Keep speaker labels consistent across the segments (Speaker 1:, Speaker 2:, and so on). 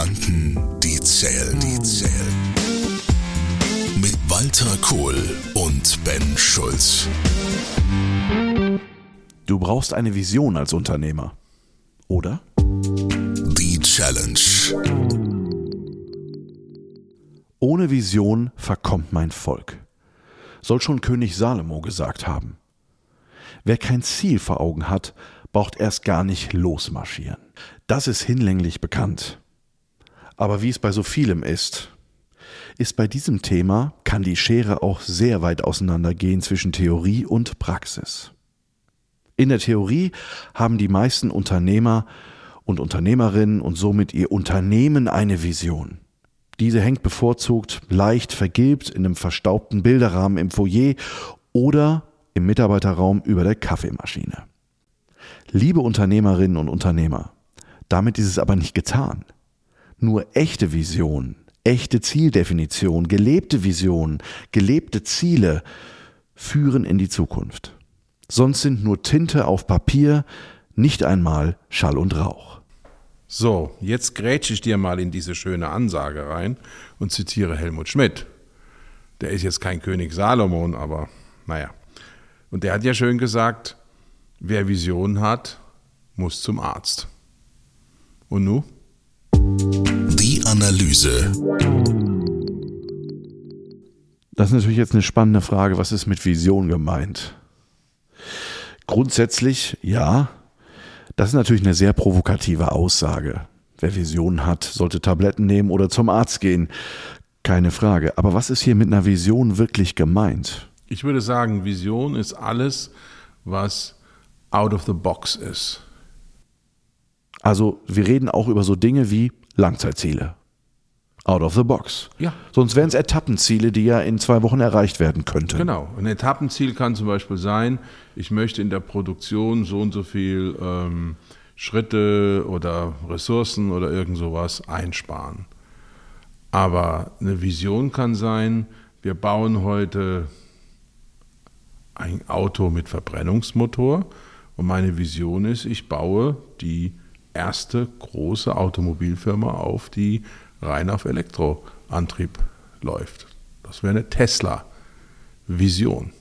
Speaker 1: Gedanken, die zählen, die zählen. Mit Walter Kohl und Ben Schulz.
Speaker 2: Du brauchst eine Vision als Unternehmer. Oder?
Speaker 1: Die Challenge.
Speaker 2: Ohne Vision verkommt mein Volk. Soll schon König Salomo gesagt haben. Wer kein Ziel vor Augen hat, braucht erst gar nicht losmarschieren. Das ist hinlänglich bekannt. Aber wie es bei so vielem ist, ist bei diesem Thema, kann die Schere auch sehr weit auseinandergehen zwischen Theorie und Praxis. In der Theorie haben die meisten Unternehmer und Unternehmerinnen und somit ihr Unternehmen eine Vision. Diese hängt bevorzugt leicht vergilbt in einem verstaubten Bilderrahmen im Foyer oder im Mitarbeiterraum über der Kaffeemaschine. Liebe Unternehmerinnen und Unternehmer, damit ist es aber nicht getan. Nur echte Vision, echte Zieldefinition, gelebte Vision, gelebte Ziele führen in die Zukunft. Sonst sind nur Tinte auf Papier, nicht einmal Schall und Rauch.
Speaker 3: So, jetzt grätsche ich dir mal in diese schöne Ansage rein und zitiere Helmut Schmidt. Der ist jetzt kein König Salomon, aber naja. Und der hat ja schön gesagt, wer Visionen hat, muss zum Arzt. Und nu?
Speaker 1: Analyse.
Speaker 2: Das ist natürlich jetzt eine spannende Frage. Was ist mit Vision gemeint? Grundsätzlich ja. Das ist natürlich eine sehr provokative Aussage. Wer Visionen hat, sollte Tabletten nehmen oder zum Arzt gehen. Keine Frage. Aber was ist hier mit einer Vision wirklich gemeint?
Speaker 3: Ich würde sagen, Vision ist alles, was out of the box ist.
Speaker 2: Also wir reden auch über so Dinge wie Langzeitziele. Out of the box.
Speaker 3: Ja.
Speaker 2: Sonst wären es Etappenziele, die ja in zwei Wochen erreicht werden könnten.
Speaker 3: Genau. Ein Etappenziel kann zum Beispiel sein, ich möchte in der Produktion so und so viel ähm, Schritte oder Ressourcen oder irgend sowas einsparen. Aber eine Vision kann sein, wir bauen heute ein Auto mit Verbrennungsmotor und meine Vision ist, ich baue die erste große Automobilfirma auf, die rein auf Elektroantrieb läuft. Das wäre eine Tesla-Vision.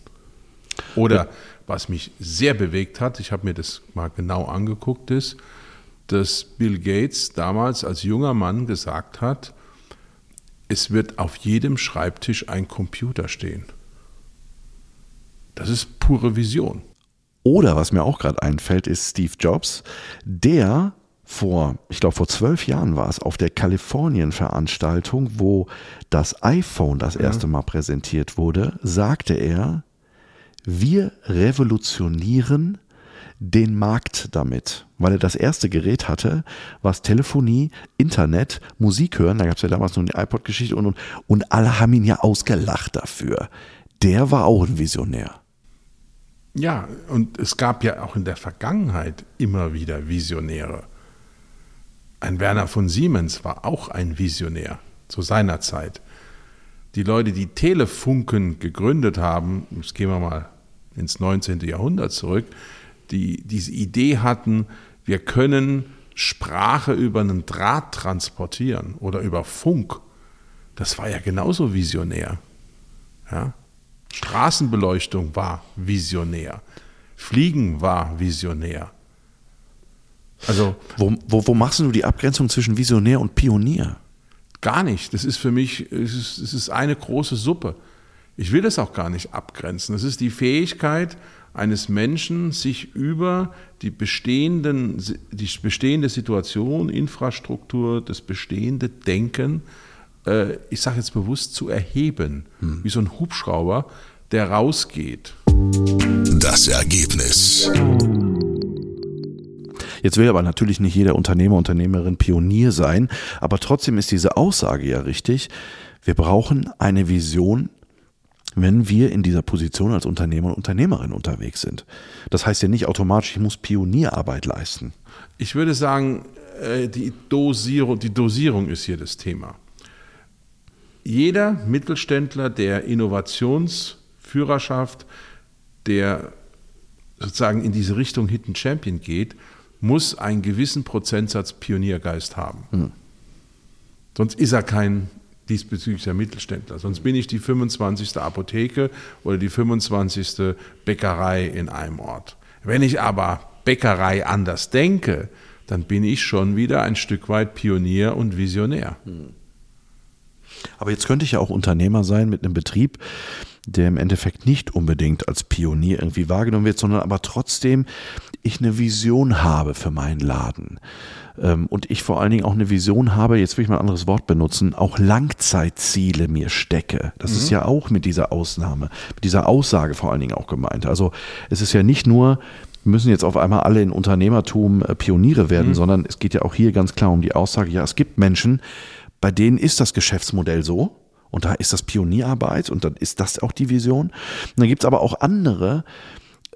Speaker 3: Oder was mich sehr bewegt hat, ich habe mir das mal genau angeguckt, ist, dass Bill Gates damals als junger Mann gesagt hat, es wird auf jedem Schreibtisch ein Computer stehen. Das ist pure Vision.
Speaker 2: Oder was mir auch gerade einfällt, ist Steve Jobs, der vor, ich glaube vor zwölf Jahren war es, auf der Kalifornien-Veranstaltung, wo das iPhone das erste Mal präsentiert wurde, sagte er, wir revolutionieren den Markt damit, weil er das erste Gerät hatte, was Telefonie, Internet, Musik hören, da gab es ja damals nur die iPod-Geschichte und, und, und alle haben ihn ja ausgelacht dafür. Der war auch ein Visionär.
Speaker 3: Ja, und es gab ja auch in der Vergangenheit immer wieder Visionäre. Ein Werner von Siemens war auch ein Visionär zu seiner Zeit. Die Leute, die Telefunken gegründet haben, jetzt gehen wir mal ins 19. Jahrhundert zurück, die diese Idee hatten, wir können Sprache über einen Draht transportieren oder über Funk. Das war ja genauso visionär. Ja? Straßenbeleuchtung war visionär. Fliegen war visionär.
Speaker 2: Also wo, wo, wo machst du die Abgrenzung zwischen Visionär und Pionier?
Speaker 3: Gar nicht. Das ist für mich, es ist, es ist eine große Suppe. Ich will das auch gar nicht abgrenzen. Das ist die Fähigkeit eines Menschen, sich über die, bestehenden, die bestehende Situation, Infrastruktur, das bestehende Denken, äh, ich sage jetzt bewusst, zu erheben. Hm. Wie so ein Hubschrauber, der rausgeht.
Speaker 1: Das Ergebnis.
Speaker 2: Jetzt will aber natürlich nicht jeder Unternehmer, Unternehmerin Pionier sein, aber trotzdem ist diese Aussage ja richtig. Wir brauchen eine Vision, wenn wir in dieser Position als Unternehmer und Unternehmerin unterwegs sind. Das heißt ja nicht automatisch, ich muss Pionierarbeit leisten.
Speaker 3: Ich würde sagen, äh, die Dosierung, die Dosierung ist hier das Thema. Jeder Mittelständler, der Innovationsführerschaft, der sozusagen in diese Richtung Hidden Champion geht, muss einen gewissen Prozentsatz Pioniergeist haben. Hm. Sonst ist er kein diesbezüglicher Mittelständler. Sonst bin ich die 25. Apotheke oder die 25. Bäckerei in einem Ort. Wenn ich aber Bäckerei anders denke, dann bin ich schon wieder ein Stück weit Pionier und Visionär.
Speaker 2: Aber jetzt könnte ich ja auch Unternehmer sein mit einem Betrieb, der im Endeffekt nicht unbedingt als Pionier irgendwie wahrgenommen wird, sondern aber trotzdem ich eine Vision habe für meinen Laden. Ähm, und ich vor allen Dingen auch eine Vision habe, jetzt will ich mal ein anderes Wort benutzen, auch Langzeitziele mir stecke. Das mhm. ist ja auch mit dieser Ausnahme, mit dieser Aussage vor allen Dingen auch gemeint. Also es ist ja nicht nur, müssen jetzt auf einmal alle in Unternehmertum äh, Pioniere werden, mhm. sondern es geht ja auch hier ganz klar um die Aussage, ja, es gibt Menschen, bei denen ist das Geschäftsmodell so. Und da ist das Pionierarbeit und dann ist das auch die Vision. Und dann gibt es aber auch andere,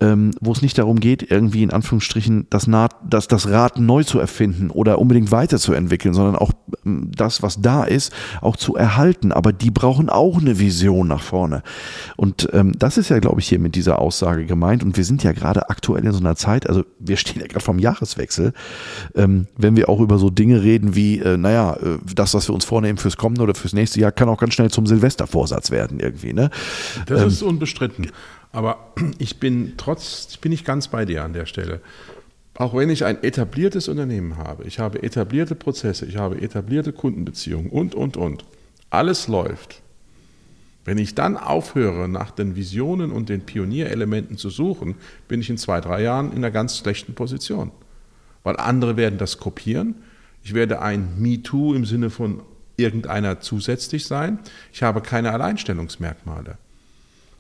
Speaker 2: ähm, wo es nicht darum geht, irgendwie in Anführungsstrichen das, Naht, das, das Rad neu zu erfinden oder unbedingt weiterzuentwickeln, sondern auch ähm, das, was da ist, auch zu erhalten. Aber die brauchen auch eine Vision nach vorne. Und ähm, das ist ja, glaube ich, hier mit dieser Aussage gemeint. Und wir sind ja gerade aktuell in so einer Zeit, also wir stehen ja gerade vom Jahreswechsel, ähm, wenn wir auch über so Dinge reden wie, äh, naja, äh, das, was wir uns vornehmen fürs kommende oder fürs nächste Jahr, kann auch ganz schnell zum Silvestervorsatz werden irgendwie. Ne?
Speaker 3: Das ähm, ist unbestritten. Aber ich bin trotz, ich bin nicht ganz bei dir an der Stelle. Auch wenn ich ein etabliertes Unternehmen habe, ich habe etablierte Prozesse, ich habe etablierte Kundenbeziehungen und, und, und. Alles läuft. Wenn ich dann aufhöre, nach den Visionen und den Pionierelementen zu suchen, bin ich in zwei, drei Jahren in einer ganz schlechten Position. Weil andere werden das kopieren. Ich werde ein MeToo im Sinne von irgendeiner zusätzlich sein. Ich habe keine Alleinstellungsmerkmale.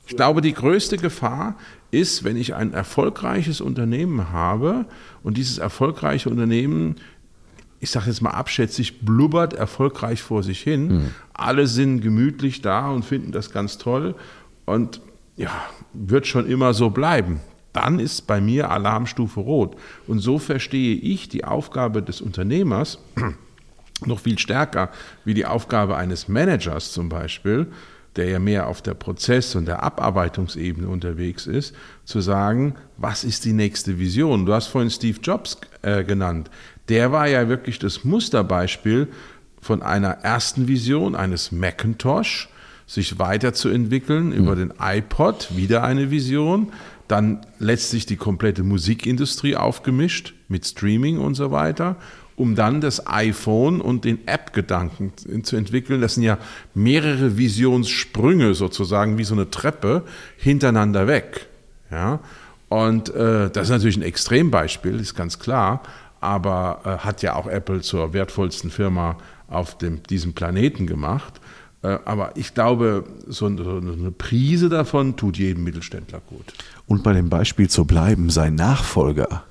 Speaker 3: Ich glaube, die größte Gefahr ist, wenn ich ein erfolgreiches Unternehmen habe und dieses erfolgreiche Unternehmen, ich sage jetzt mal abschätzig, blubbert erfolgreich vor sich hin. Mhm. Alle sind gemütlich da und finden das ganz toll und ja, wird schon immer so bleiben. Dann ist bei mir Alarmstufe rot. Und so verstehe ich die Aufgabe des Unternehmers noch viel stärker wie die Aufgabe eines Managers zum Beispiel, der ja mehr auf der Prozess- und der Abarbeitungsebene unterwegs ist, zu sagen, was ist die nächste Vision? Du hast vorhin Steve Jobs äh, genannt. Der war ja wirklich das Musterbeispiel von einer ersten Vision eines Macintosh, sich weiterzuentwickeln mhm. über den iPod, wieder eine Vision, dann letztlich die komplette Musikindustrie aufgemischt mit Streaming und so weiter um dann das iPhone und den App-Gedanken zu entwickeln. Das sind ja mehrere Visionssprünge sozusagen, wie so eine Treppe hintereinander weg. Ja? Und äh, das ist natürlich ein Extrembeispiel, ist ganz klar, aber äh, hat ja auch Apple zur wertvollsten Firma auf dem, diesem Planeten gemacht. Äh, aber ich glaube, so, so eine Prise davon tut jedem Mittelständler gut.
Speaker 2: Und bei dem Beispiel zu bleiben, sein Nachfolger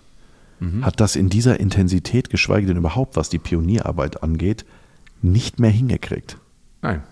Speaker 2: mhm. hat das in dieser Intensität, geschweige denn überhaupt, was die Pionierarbeit angeht, nicht mehr hingekriegt.
Speaker 3: Nein.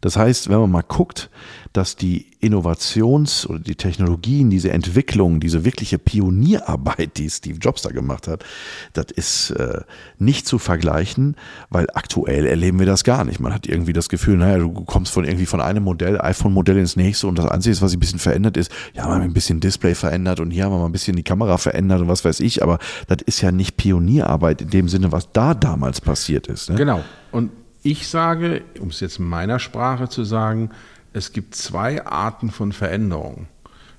Speaker 2: Das heißt, wenn man mal guckt, dass die Innovations- oder die Technologien, diese Entwicklung, diese wirkliche Pionierarbeit, die Steve Jobs da gemacht hat, das ist äh, nicht zu vergleichen, weil aktuell erleben wir das gar nicht. Man hat irgendwie das Gefühl, naja, du kommst von irgendwie von einem Modell, iPhone-Modell ins nächste und das Einzige, was sich ein bisschen verändert ist, ja, man hat ein bisschen Display verändert und hier haben wir mal ein bisschen die Kamera verändert und was weiß ich, aber das ist ja nicht Pionierarbeit in dem Sinne, was da damals passiert ist.
Speaker 3: Ne? Genau. Und ich sage, um es jetzt in meiner Sprache zu sagen, es gibt zwei Arten von Veränderung.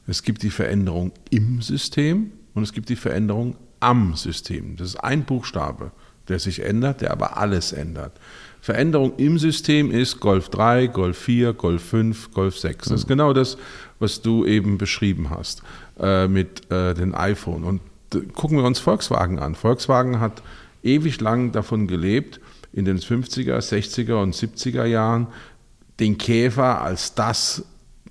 Speaker 3: Es gibt die Veränderung im System und es gibt die Veränderung am System. Das ist ein Buchstabe, der sich ändert, der aber alles ändert. Veränderung im System ist Golf 3, Golf 4, Golf 5, Golf 6. Das ist genau das, was du eben beschrieben hast äh, mit äh, den iPhone. Und äh, gucken wir uns Volkswagen an. Volkswagen hat ewig lang davon gelebt, in den 50er, 60er und 70er Jahren den Käfer als das,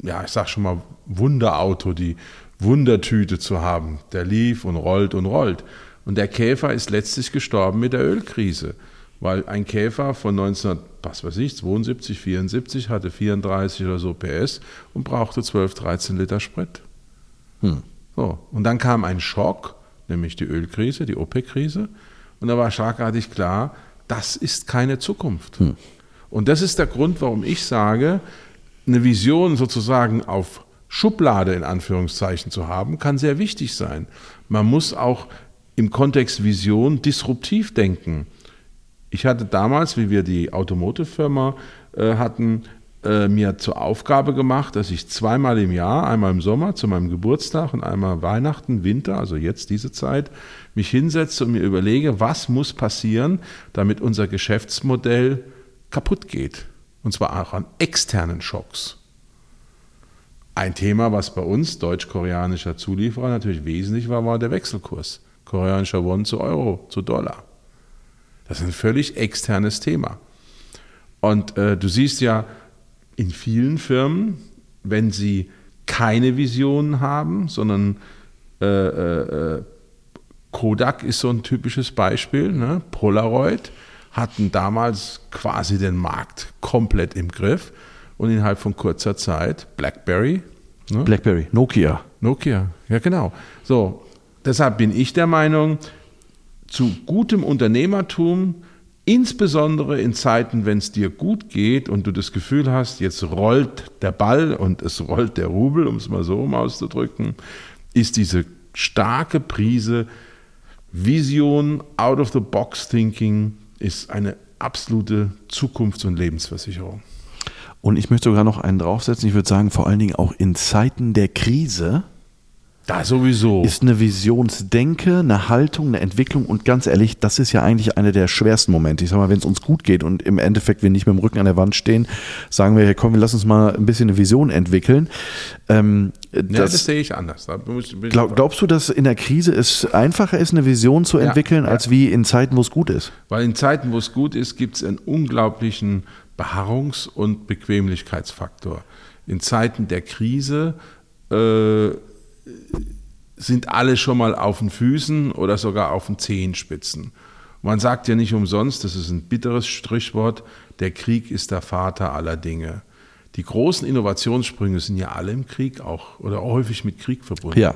Speaker 3: ja, ich sag schon mal, Wunderauto, die Wundertüte zu haben. Der lief und rollt und rollt. Und der Käfer ist letztlich gestorben mit der Ölkrise, weil ein Käfer von 19, was weiß ich, 72, 74 hatte 34 oder so PS und brauchte 12, 13 Liter Sprit. Hm. So. Und dann kam ein Schock, nämlich die Ölkrise, die OPEC-Krise. Und da war schlagartig klar, das ist keine Zukunft. Hm. Und das ist der Grund, warum ich sage, eine Vision sozusagen auf Schublade in Anführungszeichen zu haben, kann sehr wichtig sein. Man muss auch im Kontext Vision disruptiv denken. Ich hatte damals, wie wir die Automotive-Firma äh, hatten, äh, mir zur Aufgabe gemacht, dass ich zweimal im Jahr, einmal im Sommer zu meinem Geburtstag und einmal Weihnachten, Winter, also jetzt diese Zeit, mich hinsetze und mir überlege, was muss passieren, damit unser Geschäftsmodell kaputt geht. Und zwar auch an externen Schocks. Ein Thema, was bei uns deutsch-koreanischer Zulieferer natürlich wesentlich war, war der Wechselkurs. Koreanischer Won zu Euro, zu Dollar. Das ist ein völlig externes Thema. Und äh, du siehst ja in vielen Firmen, wenn sie keine Visionen haben, sondern äh, äh, äh Kodak ist so ein typisches Beispiel, ne? Polaroid hatten damals quasi den Markt komplett im Griff und innerhalb von kurzer Zeit BlackBerry.
Speaker 2: Ne? BlackBerry, Nokia.
Speaker 3: Nokia, ja genau. So, deshalb bin ich der Meinung, zu gutem Unternehmertum, insbesondere in Zeiten, wenn es dir gut geht und du das Gefühl hast, jetzt rollt der Ball und es rollt der Rubel, um es mal so um auszudrücken, ist diese starke Prise Vision, out-of-the-box-thinking ist eine absolute Zukunfts- und Lebensversicherung.
Speaker 2: Und ich möchte sogar noch einen draufsetzen. Ich würde sagen, vor allen Dingen auch in Zeiten der Krise.
Speaker 3: Da sowieso.
Speaker 2: Ist eine Visionsdenke, eine Haltung, eine Entwicklung und ganz ehrlich, das ist ja eigentlich einer der schwersten Momente. Ich sag mal, wenn es uns gut geht und im Endeffekt wir nicht mit dem Rücken an der Wand stehen, sagen wir, komm, wir lassen uns mal ein bisschen eine Vision entwickeln.
Speaker 3: Ähm, das, ja, das sehe ich anders.
Speaker 2: Glaub, glaubst du, dass in der Krise es einfacher ist, eine Vision zu entwickeln, ja, ja. als wie in Zeiten, wo es gut ist?
Speaker 3: Weil in Zeiten, wo es gut ist, gibt es einen unglaublichen Beharrungs- und Bequemlichkeitsfaktor. In Zeiten der Krise äh, sind alle schon mal auf den Füßen oder sogar auf den Zehenspitzen. Man sagt ja nicht umsonst, das ist ein bitteres Strichwort, der Krieg ist der Vater aller Dinge. Die großen Innovationssprünge sind ja alle im Krieg auch oder häufig mit Krieg verbunden.
Speaker 2: Ja.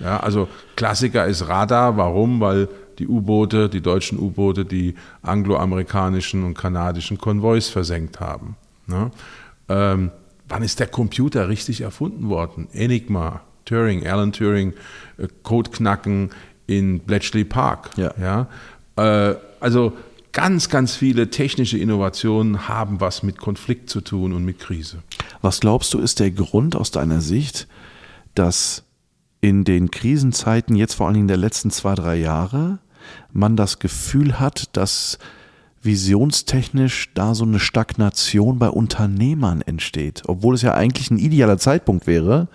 Speaker 3: Ja, also Klassiker ist Radar. Warum? Weil die U-Boote, die deutschen U-Boote, die angloamerikanischen und kanadischen Konvois versenkt haben. Ne? Ähm, wann ist der Computer richtig erfunden worden? Enigma, Turing, Alan Turing, äh, Codeknacken in Bletchley Park.
Speaker 2: Ja.
Speaker 3: ja? Äh, also ganz, ganz viele technische Innovationen haben was mit Konflikt zu tun und mit Krise.
Speaker 2: Was glaubst du, ist der Grund aus deiner Sicht, dass in den Krisenzeiten, jetzt vor allen Dingen der letzten zwei, drei Jahre, man das Gefühl hat, dass visionstechnisch da so eine Stagnation bei Unternehmern entsteht, obwohl es ja eigentlich ein idealer Zeitpunkt wäre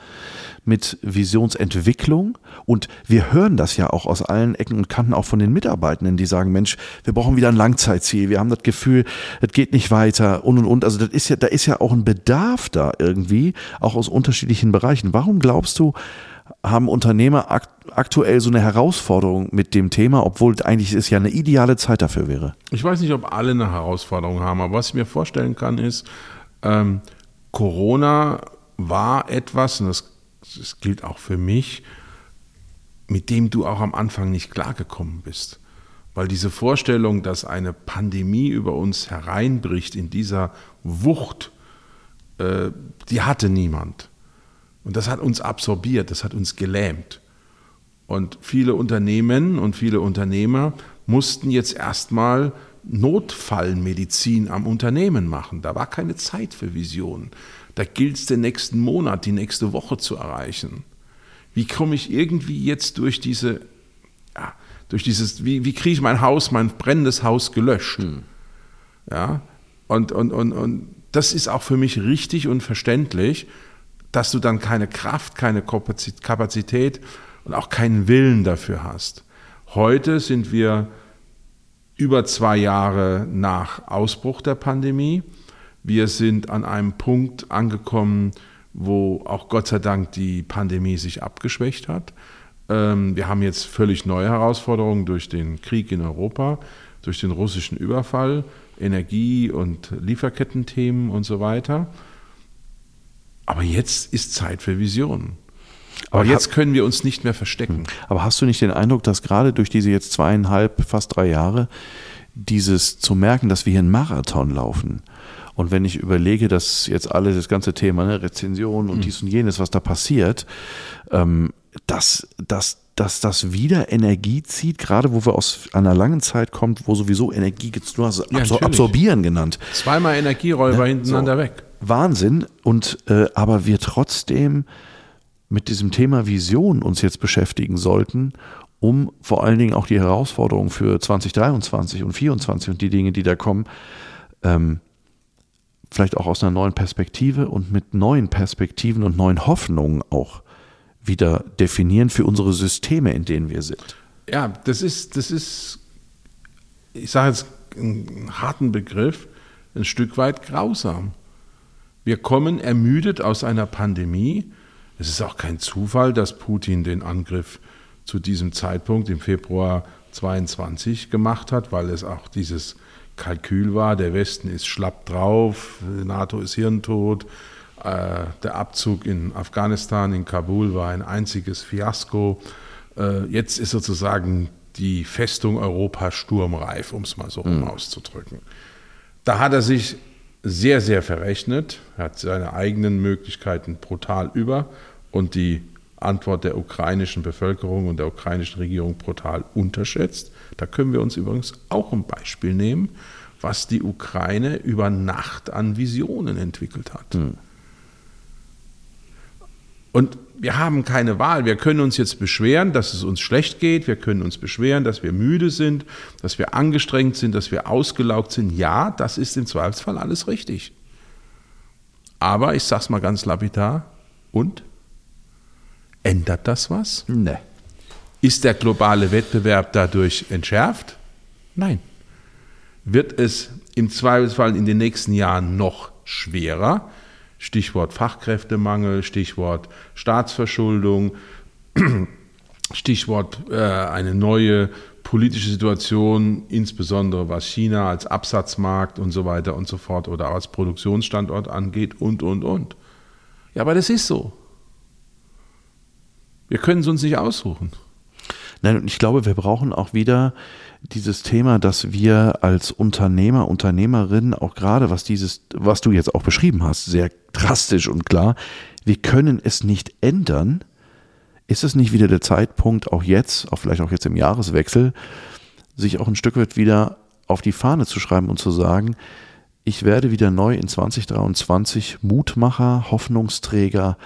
Speaker 2: mit Visionsentwicklung und wir hören das ja auch aus allen Ecken und Kanten auch von den Mitarbeitenden, die sagen, Mensch, wir brauchen wieder ein Langzeitziel, wir haben das Gefühl, es geht nicht weiter und und und, also das ist ja, da ist ja auch ein Bedarf da irgendwie, auch aus unterschiedlichen Bereichen. Warum glaubst du, haben Unternehmer akt aktuell so eine Herausforderung mit dem Thema, obwohl eigentlich es ja eine ideale Zeit dafür wäre?
Speaker 3: Ich weiß nicht, ob alle eine Herausforderung haben, aber was ich mir vorstellen kann, ist, ähm, Corona war etwas, und das, das gilt auch für mich, mit dem du auch am Anfang nicht klargekommen bist. Weil diese Vorstellung, dass eine Pandemie über uns hereinbricht in dieser Wucht, äh, die hatte niemand. Und das hat uns absorbiert, das hat uns gelähmt. Und viele Unternehmen und viele Unternehmer mussten jetzt erstmal Notfallmedizin am Unternehmen machen. Da war keine Zeit für Visionen. Da gilt es den nächsten Monat, die nächste Woche zu erreichen. Wie komme ich irgendwie jetzt durch diese, ja, durch dieses, wie, wie kriege ich mein Haus, mein brennendes Haus gelöscht? Hm. Ja, und, und, und, und das ist auch für mich richtig und verständlich dass du dann keine Kraft, keine Kapazität und auch keinen Willen dafür hast. Heute sind wir über zwei Jahre nach Ausbruch der Pandemie. Wir sind an einem Punkt angekommen, wo auch Gott sei Dank die Pandemie sich abgeschwächt hat. Ähm, wir haben jetzt völlig neue Herausforderungen durch den Krieg in Europa, durch den russischen Überfall, Energie- und Lieferkettenthemen und so weiter. Aber jetzt ist Zeit für Visionen. Aber, Aber jetzt können wir uns nicht mehr verstecken. Hm.
Speaker 2: Aber hast du nicht den Eindruck, dass gerade durch diese jetzt zweieinhalb, fast drei Jahre, dieses zu merken, dass wir hier einen Marathon laufen, und wenn ich überlege, dass jetzt alle das ganze Thema, ne, Rezension und mhm. dies und jenes, was da passiert, ähm, dass, dass dass das wieder Energie zieht, gerade wo wir aus einer langen Zeit kommt, wo sowieso Energie, du hast
Speaker 3: Ja,
Speaker 2: absor absorbieren genannt.
Speaker 3: Zweimal Energieräuber
Speaker 2: Ne?
Speaker 3: hintereinander
Speaker 2: So.
Speaker 3: weg.
Speaker 2: Wahnsinn. Und äh, aber wir trotzdem mit diesem Thema Vision uns jetzt beschäftigen sollten, um vor allen Dingen auch die Herausforderungen für 2023 und 2024 und die Dinge, die da kommen, ähm, vielleicht auch aus einer neuen Perspektive und mit neuen Perspektiven und neuen Hoffnungen auch wieder definieren für unsere Systeme, in denen wir sind.
Speaker 3: Ja, das ist, das ist, ich sage jetzt einen harten Begriff, ein Stück weit grausam. Wir kommen ermüdet aus einer Pandemie. Es ist auch kein Zufall, dass Putin den Angriff zu diesem Zeitpunkt im Februar 22 gemacht hat, weil es auch dieses Kalkül war, der Westen ist schlapp drauf, NATO ist hirntot, äh, der Abzug in Afghanistan, in Kabul war ein einziges Fiasko. Äh, jetzt ist sozusagen die Festung Europa sturmreif, um es mal so rum auszudrücken. Da hat er sich sehr, sehr verrechnet, er hat seine eigenen Möglichkeiten brutal über und die Antwort der ukrainischen Bevölkerung und der ukrainischen Regierung brutal unterschätzt. Da können wir uns übrigens auch ein Beispiel nehmen, was die Ukraine über Nacht an Visionen entwickelt hat. Und wir haben keine Wahl. Wir können uns jetzt beschweren, dass es uns schlecht geht. Wir können uns beschweren, dass wir müde sind, dass wir angestrengt sind, dass wir ausgelaugt sind. Ja, das ist im Zweifelsfall alles richtig. Aber ich sage es mal ganz lapidar. Und? Ändert das was?
Speaker 2: Ne.
Speaker 3: Ist der globale Wettbewerb dadurch entschärft? Nein. Wird es im Zweifelsfall in den nächsten Jahren noch schwerer? Stichwort Fachkräftemangel, Stichwort Staatsverschuldung, Stichwort äh, eine neue politische Situation, insbesondere was China als Absatzmarkt und so weiter und so fort oder als Produktionsstandort angeht und, und, und. Ja, aber das ist so. Wir können es uns nicht aussuchen.
Speaker 2: Nein, und ich glaube, wir brauchen auch wieder dieses Thema, dass wir als Unternehmer, Unternehmerinnen, auch gerade was dieses, was du jetzt auch beschrieben hast, sehr drastisch und klar, wir können es nicht ändern. Ist es nicht wieder der Zeitpunkt, auch jetzt, auch vielleicht auch jetzt im Jahreswechsel, sich auch ein Stück weit wieder auf die Fahne zu schreiben und zu sagen, ich werde wieder neu in 2023 Mutmacher, Hoffnungsträger,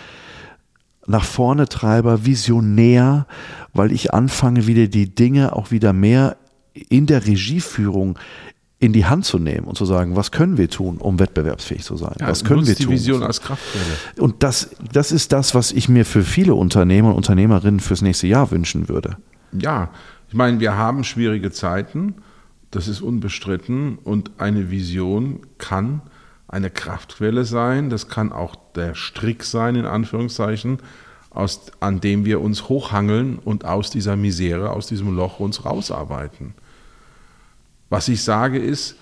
Speaker 2: nach vorne Treiber, Visionär, weil ich anfange, wieder die Dinge auch wieder mehr in der Regieführung in die Hand zu nehmen und zu sagen, was können wir tun, um wettbewerbsfähig zu sein? was können wir
Speaker 3: die
Speaker 2: tun?
Speaker 3: Vision als Kraftquelle.
Speaker 2: Und das, das ist das, was ich mir für viele Unternehmer und Unternehmerinnen fürs nächste Jahr wünschen würde.
Speaker 3: Ja, ich meine, wir haben schwierige Zeiten, das ist unbestritten und eine Vision kann eine Kraftquelle sein, das kann auch der Strick sein, in Anführungszeichen, aus, an dem wir uns hochhangeln und aus dieser Misere, aus diesem Loch uns rausarbeiten. Was ich sage ist,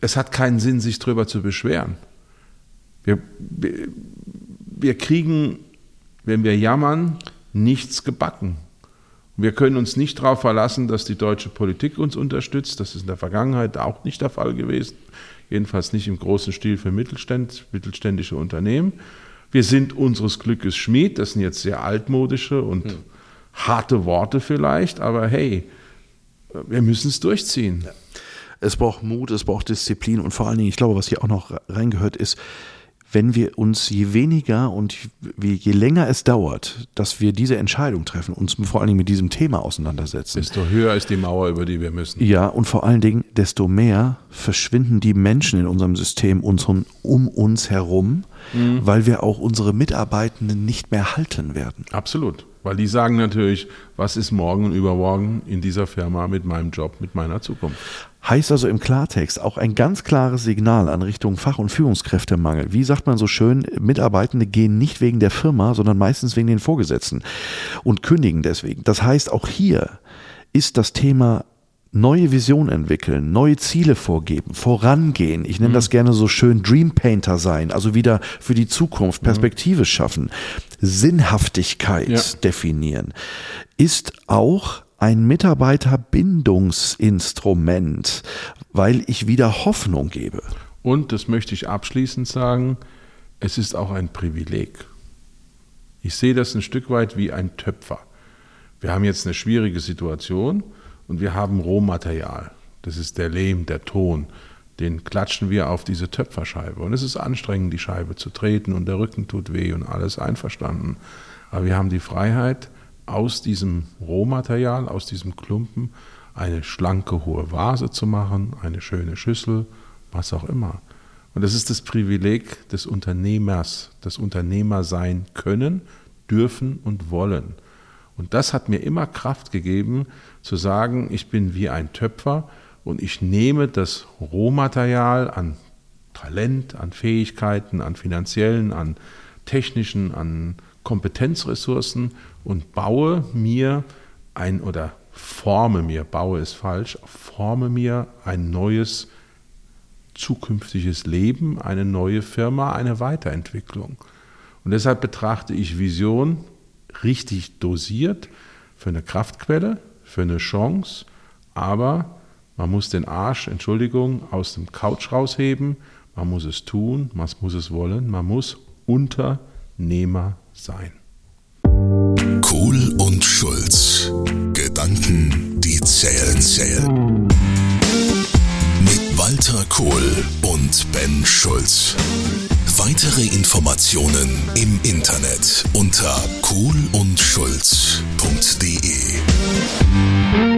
Speaker 3: es hat keinen Sinn, sich darüber zu beschweren. Wir, wir, wir kriegen, wenn wir jammern, nichts gebacken. Wir können uns nicht darauf verlassen, dass die deutsche Politik uns unterstützt. Das ist in der Vergangenheit auch nicht der Fall gewesen. Jedenfalls nicht im großen Stil für Mittelständ, mittelständische Unternehmen. Wir sind unseres Glückes Schmied. Das sind jetzt sehr altmodische und harte Worte vielleicht, aber hey, wir müssen es durchziehen.
Speaker 2: Es braucht Mut, es braucht Disziplin und vor allen Dingen, ich glaube, was hier auch noch reingehört, ist, wenn wir uns je weniger und je, je länger es dauert, dass wir diese Entscheidung treffen, uns vor allen Dingen mit diesem Thema auseinandersetzen.
Speaker 3: Desto höher ist die Mauer, über die wir müssen.
Speaker 2: Ja, und vor allen Dingen, desto mehr verschwinden die Menschen in unserem System uns, um uns herum, weil wir auch unsere Mitarbeitenden nicht mehr halten werden.
Speaker 3: Absolut. Weil die sagen natürlich, was ist morgen und übermorgen in dieser Firma mit meinem Job, mit meiner Zukunft.
Speaker 2: Heißt also im Klartext auch ein ganz klares Signal an Richtung Fach- und Führungskräftemangel. Wie sagt man so schön, Mitarbeitende gehen nicht wegen der Firma, sondern meistens wegen den Vorgesetzten und kündigen deswegen. Das heißt, auch hier ist das Thema neue Vision entwickeln, neue Ziele vorgeben, vorangehen. Ich nenne das gerne so schön Dream Painter sein, also wieder für die Zukunft Perspektive schaffen, Sinnhaftigkeit
Speaker 3: Ja.
Speaker 2: definieren, ist auch ein Mitarbeiterbindungsinstrument, weil ich wieder Hoffnung gebe.
Speaker 3: Und, das möchte ich abschließend sagen, es ist auch ein Privileg. Ich sehe das ein Stück weit wie ein Töpfer. wir haben jetzt eine schwierige Situation und wir haben Rohmaterial. Das ist der Lehm, der Ton. Den klatschen wir auf diese Töpferscheibe. Und es ist anstrengend, die Scheibe zu treten und der Rücken tut weh und alles einverstanden. Aber wir haben die Freiheit, aus diesem Rohmaterial, aus diesem Klumpen, eine schlanke, hohe Vase zu machen, eine schöne Schüssel, was auch immer. Und das ist das Privileg des Unternehmers, des Unternehmer sein können, dürfen und wollen. Und das hat mir immer Kraft gegeben, zu sagen, ich bin wie ein Töpfer und ich nehme das Rohmaterial an Talent, an Fähigkeiten, an finanziellen, an technischen, an Kompetenzressourcen und baue mir ein oder forme mir, baue ist falsch, forme mir ein neues zukünftiges Leben, eine neue Firma, eine Weiterentwicklung. Und deshalb betrachte ich Vision richtig dosiert für eine Kraftquelle, für eine Chance, aber man muss den Arsch, Entschuldigung, aus dem Couch rausheben, man muss es tun, man muss es wollen, man muss Unternehmer sein.
Speaker 1: Kohl und Schulz. Gedanken, die zählen, zählen. Mit Walter Kohl und Ben Schulz. Weitere Informationen im Internet unter kohlundschulz.de